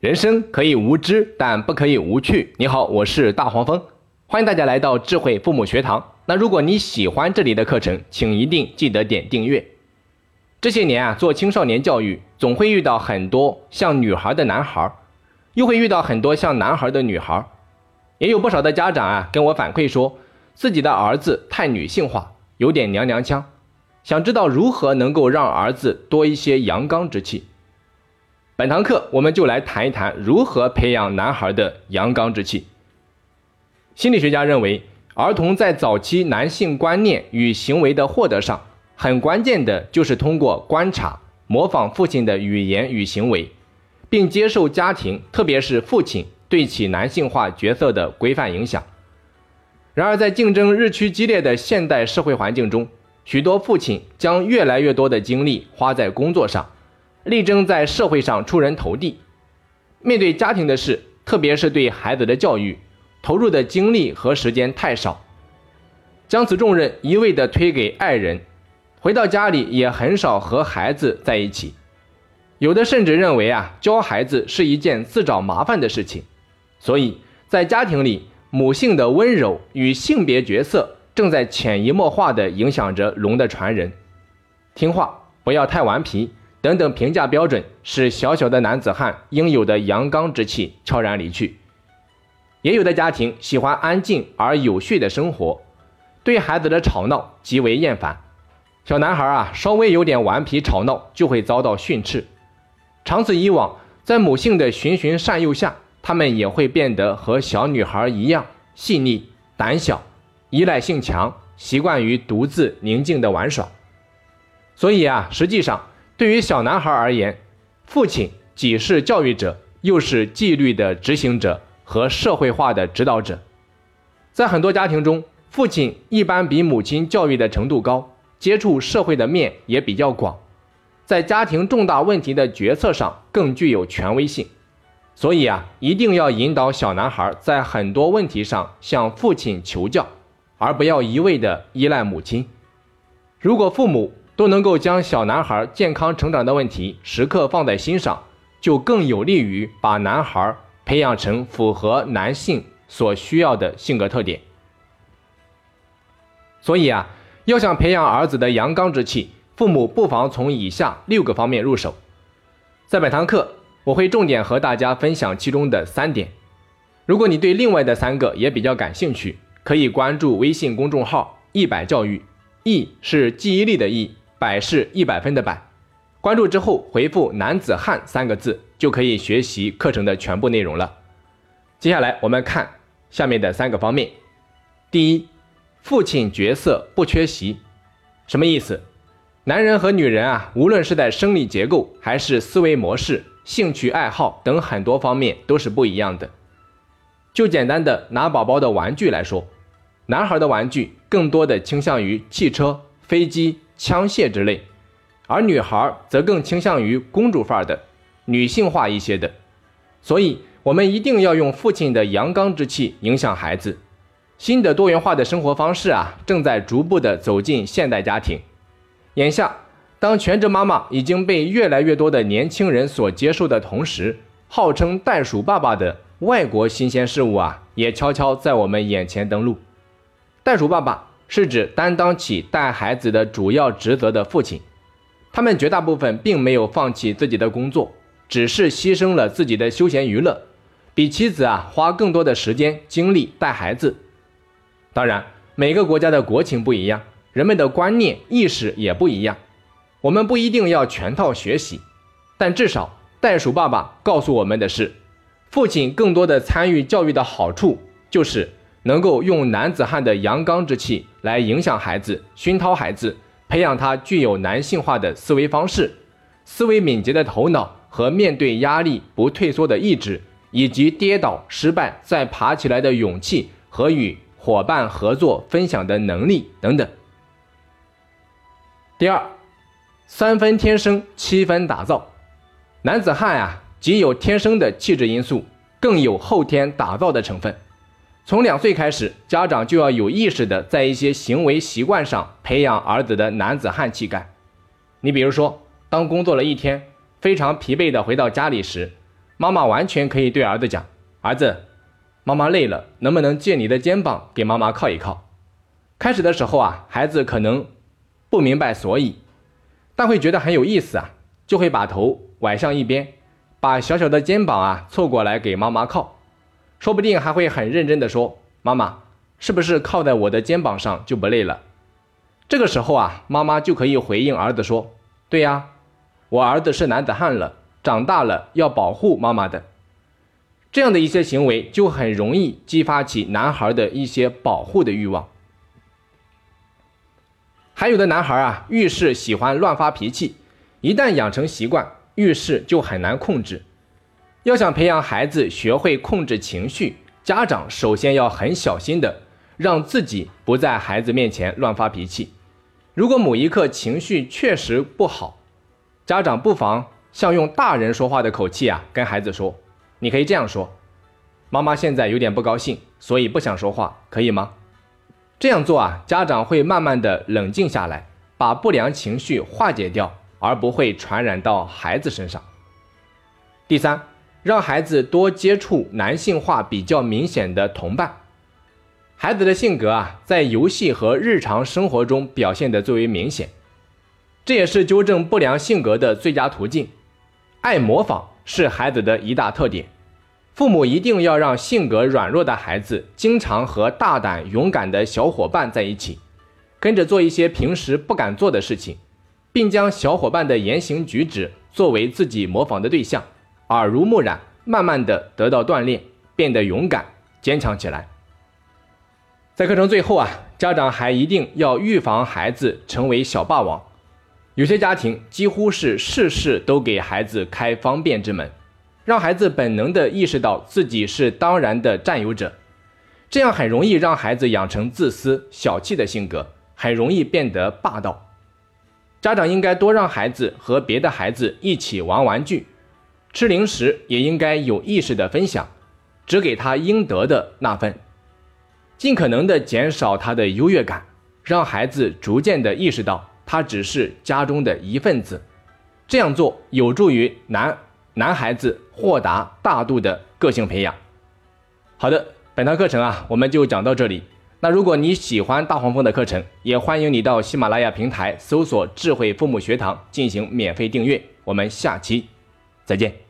人生可以无知，但不可以无趣。你好，我是大黄蜂，欢迎大家来到智慧父母学堂。那如果你喜欢这里的课程，请一定记得点订阅。这些年啊，做青少年教育，总会遇到很多像女孩的男孩，又会遇到很多像男孩的女孩。也有不少的家长啊，跟我反馈说，自己的儿子太女性化，有点娘娘腔，想知道如何能够让儿子多一些阳刚之气。本堂课我们就来谈一谈如何培养男孩的阳刚之气。心理学家认为，儿童在早期男性观念与行为的获得上，很关键的就是通过观察、模仿父亲的语言与行为，并接受家庭，特别是父亲对其男性化角色的规范影响。然而，在竞争日趋激烈的现代社会环境中，许多父亲将越来越多的精力花在工作上。力争在社会上出人头地，面对家庭的事，特别是对孩子的教育，投入的精力和时间太少，将此重任一味地推给爱人，回到家里也很少和孩子在一起，有的甚至认为啊，教孩子是一件自找麻烦的事情，所以在家庭里，母性的温柔与性别角色正在潜移默化地影响着龙的传人，听话，不要太顽皮。等等评价标准，使小小的男子汉应有的阳刚之气悄然离去。也有的家庭喜欢安静而有序的生活，对孩子的吵闹极为厌烦。小男孩啊，稍微有点顽皮吵闹，就会遭到训斥。长此以往，在母性的循循善诱下，他们也会变得和小女孩一样细腻、胆小、依赖性强，习惯于独自宁静的玩耍。所以啊，实际上。对于小男孩而言，父亲既是教育者，又是纪律的执行者和社会化的指导者。在很多家庭中，父亲一般比母亲教育的程度高，接触社会的面也比较广，在家庭重大问题的决策上更具有权威性。所以啊，一定要引导小男孩在很多问题上向父亲求教，而不要一味的依赖母亲。如果父母，都能够将小男孩健康成长的问题时刻放在心上，就更有利于把男孩培养成符合男性所需要的性格特点。所以啊，要想培养儿子的阳刚之气，父母不妨从以下六个方面入手。在本堂课，我会重点和大家分享其中的三点。如果你对另外的三个也比较感兴趣，可以关注微信公众号“一百教育”，“易”是记忆力的“易”。百是一百分的百，关注之后回复“男子汉”三个字，就可以学习课程的全部内容了。接下来我们看下面的三个方面。第一，父亲角色不缺席，什么意思？男人和女人啊，无论是在生理结构，还是思维模式、兴趣爱好等很多方面都是不一样的。就简单的拿宝宝的玩具来说，男孩的玩具更多的倾向于汽车、飞机。枪械之类，而女孩则更倾向于公主范儿的、女性化一些的，所以我们一定要用父亲的阳刚之气影响孩子。新的多元化的生活方式啊，正在逐步的走进现代家庭。眼下，当全职妈妈已经被越来越多的年轻人所接受的同时，号称袋鼠爸爸的外国新鲜事物啊，也悄悄在我们眼前登陆。袋鼠爸爸。是指担当起带孩子的主要职责的父亲，他们绝大部分并没有放弃自己的工作，只是牺牲了自己的休闲娱乐，比妻子啊花更多的时间精力带孩子。当然，每个国家的国情不一样，人们的观念意识也不一样，我们不一定要全套学习，但至少袋鼠爸爸告诉我们的是，父亲更多的参与教育的好处就是。能够用男子汉的阳刚之气来影响孩子、熏陶孩子，培养他具有男性化的思维方式、思维敏捷的头脑和面对压力不退缩的意志，以及跌倒失败再爬起来的勇气和与伙伴合作分享的能力等等。第二，三分天生，七分打造。男子汉啊，既有天生的气质因素，更有后天打造的成分。从两岁开始，家长就要有意识的在一些行为习惯上培养儿子的男子汉气概。你比如说，当工作了一天，非常疲惫的回到家里时，妈妈完全可以对儿子讲：“儿子，妈妈累了，能不能借你的肩膀给妈妈靠一靠？”开始的时候啊，孩子可能不明白所以，但会觉得很有意思啊，就会把头歪向一边，把小小的肩膀啊凑过来给妈妈靠，说不定还会很认真的说：“妈妈，是不是靠在我的肩膀上就不累了？”这个时候啊，妈妈就可以回应儿子说：“对呀，我儿子是男子汉了。”长大了要保护妈妈的，这样的一些行为就很容易激发起男孩的一些保护的欲望。还有的男孩啊，遇事喜欢乱发脾气，一旦养成习惯，遇事就很难控制。要想培养孩子学会控制情绪，家长首先要很小心的让自己不在孩子面前乱发脾气。如果某一刻情绪确实不好，家长不妨。像用大人说话的口气啊，跟孩子说，你可以这样说：“妈妈现在有点不高兴，所以不想说话，可以吗？”这样做啊，家长会慢慢的冷静下来，把不良情绪化解掉，而不会传染到孩子身上。第三，让孩子多接触男性化比较明显的同伴。孩子的性格啊，在游戏和日常生活中表现的最为明显，这也是纠正不良性格的最佳途径。爱模仿是孩子的一大特点，父母一定要让性格软弱的孩子经常和大胆勇敢的小伙伴在一起，跟着做一些平时不敢做的事情，并将小伙伴的言行举止作为自己模仿的对象，耳濡目染，慢慢的得到锻炼，变得勇敢坚强起来。在课程最后啊，家长还一定要预防孩子成为小霸王。有些家庭几乎是事事都给孩子开方便之门，让孩子本能的意识到自己是当然的占有者，这样很容易让孩子养成自私小气的性格，很容易变得霸道。家长应该多让孩子和别的孩子一起玩玩具，吃零食也应该有意识的分享，只给他应得的那份，尽可能的减少他的优越感，让孩子逐渐的意识到。他只是家中的一份子，这样做有助于男男孩子豁达大度的个性培养。好的，本堂课程啊，我们就讲到这里。那如果你喜欢大黄蜂的课程，也欢迎你到喜马拉雅平台搜索“智慧父母学堂”进行免费订阅。我们下期再见。